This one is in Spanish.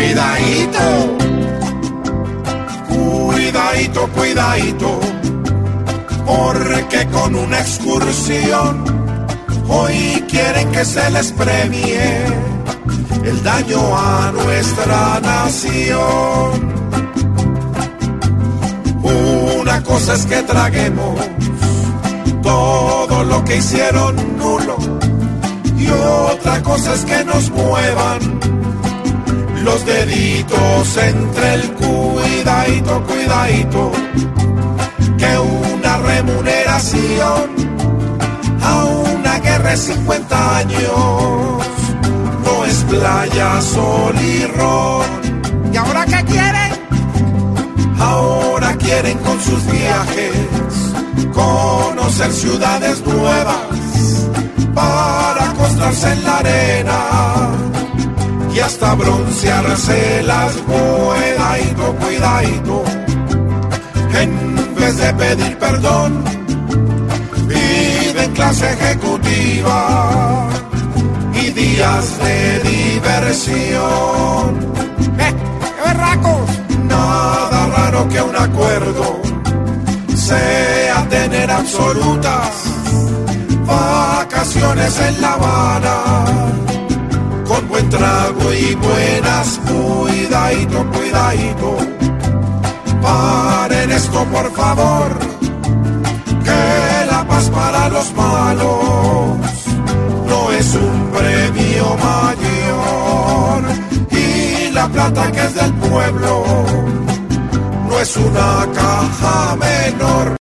Cuidadito. Cuidadito, cuidadito. Porque con una excursión hoy quieren que se les premie el daño a nuestra nación. Una cosa es que traguemos todo lo que hicieron nulo y otra cosa es que nos muevan los deditos entre el cuidadito, cuidadito, que una remuneración a una guerra de 50 años no es playa, sol y ron. ¿Y ahora qué quieren? Ahora quieren con sus viajes conocer ciudades nuevas para acostarse en la arena hasta broncearse las cuidadito, cuidadito. En vez de pedir perdón, piden clase ejecutiva y días de diversión. ¡Eh! ¡Qué berracos! Nada raro que un acuerdo sea tener absolutas vacaciones en La Habana con buen trago y buenas cuidadito, cuidadito. Paren esto por favor, que la paz para los malos no es un premio mayor y la plata que es del pueblo no es una caja menor.